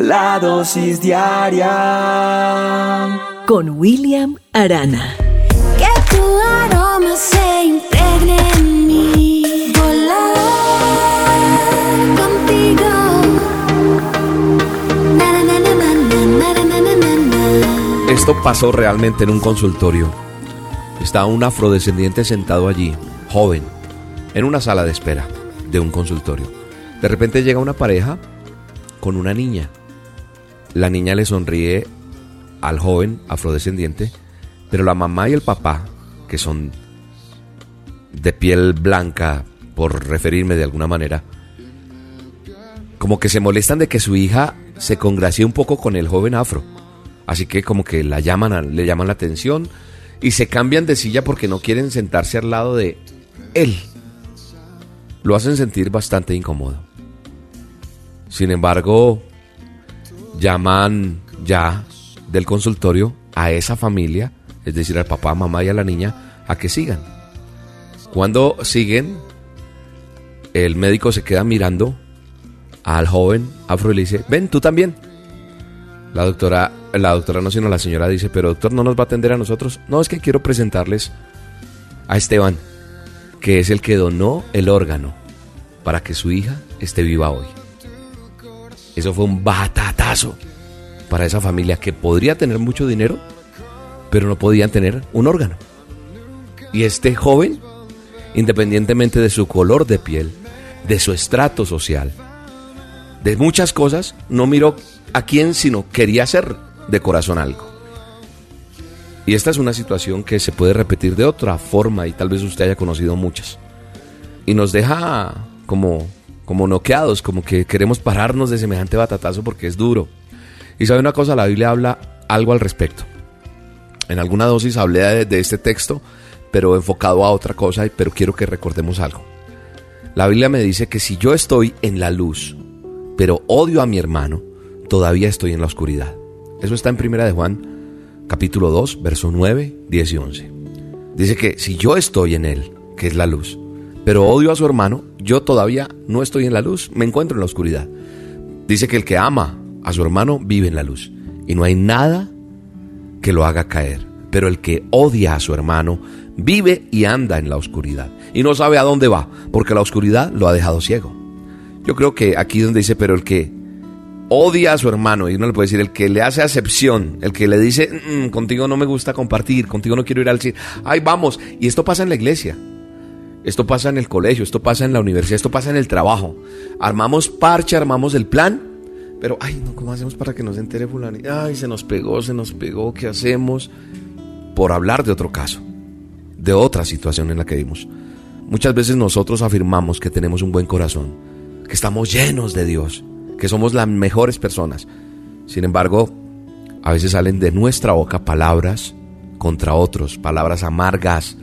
La dosis diaria con William Arana. Que tu aroma se impregne en mí. Volar contigo. Esto pasó realmente en un consultorio. Está un afrodescendiente sentado allí, joven, en una sala de espera de un consultorio. De repente llega una pareja con una niña la niña le sonríe al joven afrodescendiente, pero la mamá y el papá, que son de piel blanca, por referirme de alguna manera, como que se molestan de que su hija se congracie un poco con el joven afro. Así que como que la llaman, le llaman la atención y se cambian de silla porque no quieren sentarse al lado de él. Lo hacen sentir bastante incómodo. Sin embargo, llaman ya del consultorio a esa familia, es decir, al papá, mamá y a la niña, a que sigan. Cuando siguen, el médico se queda mirando al joven afro y le dice, ven, tú también. La doctora, la doctora no, sino la señora dice, pero doctor, ¿no nos va a atender a nosotros? No, es que quiero presentarles a Esteban, que es el que donó el órgano para que su hija esté viva hoy. Eso fue un batatazo para esa familia que podría tener mucho dinero, pero no podían tener un órgano. Y este joven, independientemente de su color de piel, de su estrato social, de muchas cosas, no miró a quién, sino quería hacer de corazón algo. Y esta es una situación que se puede repetir de otra forma y tal vez usted haya conocido muchas. Y nos deja como, como noqueados, como que queremos pararnos de semejante batatazo porque es duro. Y sabe una cosa, la Biblia habla algo al respecto. En alguna dosis hablé de, este texto, pero enfocado a otra cosa, pero quiero que recordemos algo. La Biblia me dice que si yo estoy en la luz, pero odio a mi hermano, todavía estoy en la oscuridad. Eso está en Primera de Juan, capítulo 2, verso 9, 10 y 11. Dice que si yo estoy en él, que es la luz, pero odio a su hermano, yo todavía no estoy en la luz, me encuentro en la oscuridad. Dice que el que ama a su hermano vive en la luz y no hay nada que lo haga caer. Pero el que odia a su hermano vive y anda en la oscuridad y no sabe a dónde va, porque la oscuridad lo ha dejado ciego. Yo creo que aquí donde dice, pero el que odia a su hermano, y uno le puede decir, el que le hace acepción, el que le dice, "Mm, contigo no me gusta compartir, contigo no quiero ir al cine, ay vamos, y esto pasa en la iglesia. Esto pasa en el colegio, esto pasa en la universidad, esto pasa en el trabajo. Armamos parche, armamos el plan, pero ay, no, ¿cómo hacemos para que nos entere fulano? Ay, se nos pegó, se nos pegó, ¿qué hacemos? Por hablar de otro caso, de otra situación en la que vimos. Muchas veces nosotros afirmamos que tenemos un buen corazón, que estamos llenos de Dios, que somos las mejores personas. Sin embargo, a veces salen de nuestra boca palabras contra otros, palabras amargas,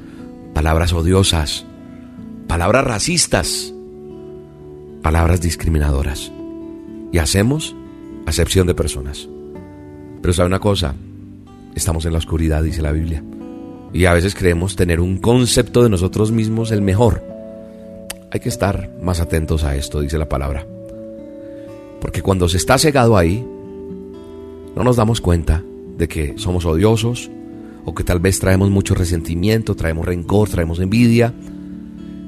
palabras odiosas, palabras racistas, palabras discriminadoras. Y hacemos acepción de personas. Pero sabe una cosa, estamos en la oscuridad, dice la Biblia. Y a veces creemos tener un concepto de nosotros mismos el mejor. Hay que estar más atentos a esto, dice la palabra. Porque cuando se está cegado ahí, no nos damos cuenta de que somos odiosos o que tal vez traemos mucho resentimiento, traemos rencor, traemos envidia.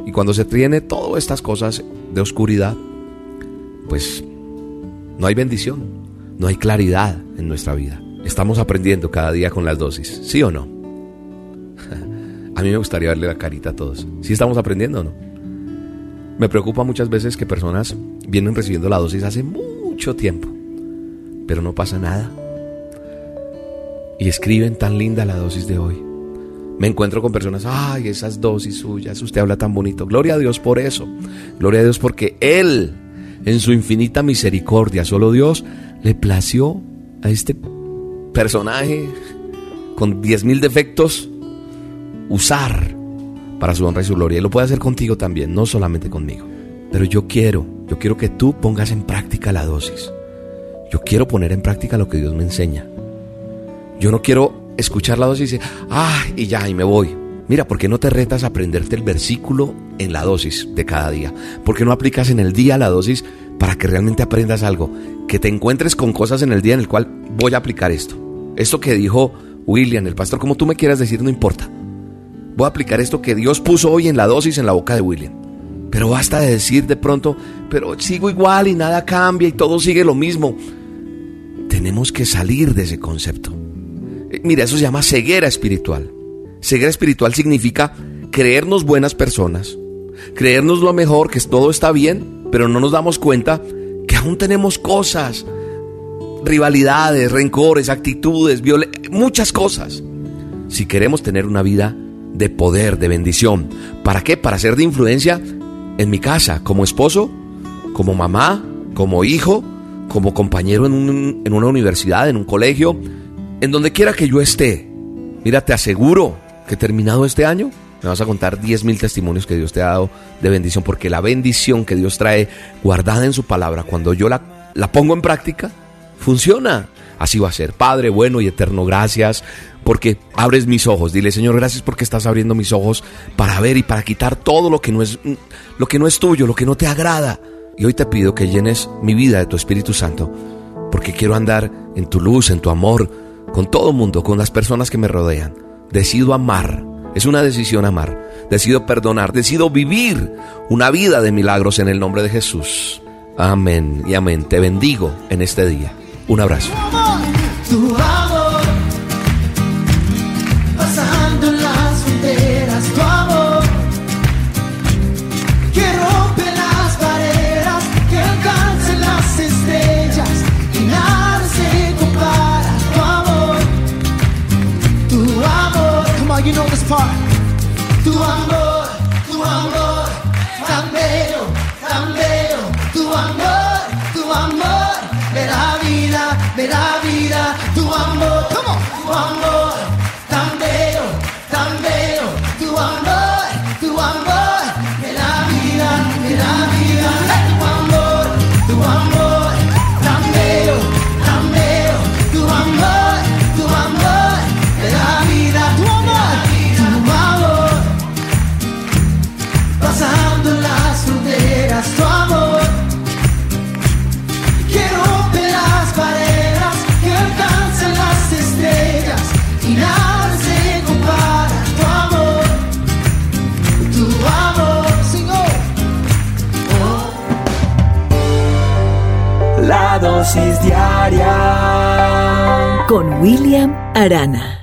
Y cuando se tiene todas estas cosas de oscuridad, pues no hay bendición, no hay claridad en nuestra vida. Estamos aprendiendo cada día con las dosis, ¿sí o no? A mí me gustaría verle la carita a todos. ¿Sí estamos aprendiendo o no? Me preocupa muchas veces que personas vienen recibiendo la dosis hace mucho tiempo, pero no pasa nada. Y escriben tan linda la dosis de hoy. Me encuentro con personas, ay, esas dosis suyas, usted habla tan bonito. Gloria a Dios por eso. Gloria a Dios porque Él, en su infinita misericordia, solo Dios, le plació a este personaje con 10.000 defectos usar para su honra y su gloria. Y lo puede hacer contigo también, no solamente conmigo. Pero yo quiero, yo quiero que tú pongas en práctica la dosis. Yo quiero poner en práctica lo que Dios me enseña. Yo no quiero escuchar la dosis y decir, ah, y ya, y me voy. Mira, ¿por qué no te retas a aprenderte el versículo en la dosis de cada día? ¿Por qué no aplicas en el día la dosis para que realmente aprendas algo, que te encuentres con cosas en el día en el cual voy a aplicar esto. Esto que dijo William, el pastor, como tú me quieras decir, no importa. Voy a aplicar esto que Dios puso hoy en la dosis en la boca de William. Pero basta de decir de pronto, pero sigo igual y nada cambia y todo sigue lo mismo. Tenemos que salir de ese concepto. Mira, eso se llama ceguera espiritual. Ceguera espiritual significa creernos buenas personas, creernos lo mejor, que todo está bien, pero no nos damos cuenta que aún tenemos cosas, rivalidades, rencores, actitudes, muchas cosas. Si queremos tener una vida de poder, de bendición, ¿para qué? Para ser de influencia en mi casa, como esposo, como mamá, como hijo, como compañero en, en una universidad, en un colegio, en donde quiera que yo esté. Mira, te aseguro que terminado este año, me vas a contar 10 mil testimonios que Dios te ha dado de bendición, porque la bendición que Dios trae guardada en su palabra, cuando yo la, la pongo en práctica, funciona. Así va a ser. Padre bueno y eterno, gracias porque abres mis ojos. Dile, Señor, gracias porque estás abriendo mis ojos para ver y para quitar todo lo que no es lo que no es tuyo, lo que no te agrada. Y hoy te pido que llenes mi vida de tu Espíritu Santo, porque quiero andar en tu luz, en tu amor, con todo el mundo, con las personas que me rodean. Decido amar. Es una decisión amar. Decido perdonar. Decido vivir una vida de milagros en el nombre de Jesús. Amén y amén. Te bendigo en este día. Un abrazo. Tu amor, tu amor, tan bello, tan bello. Tu amor, tu amor, me da vida, me da vida. Tu amor, tu amor, con William Arana.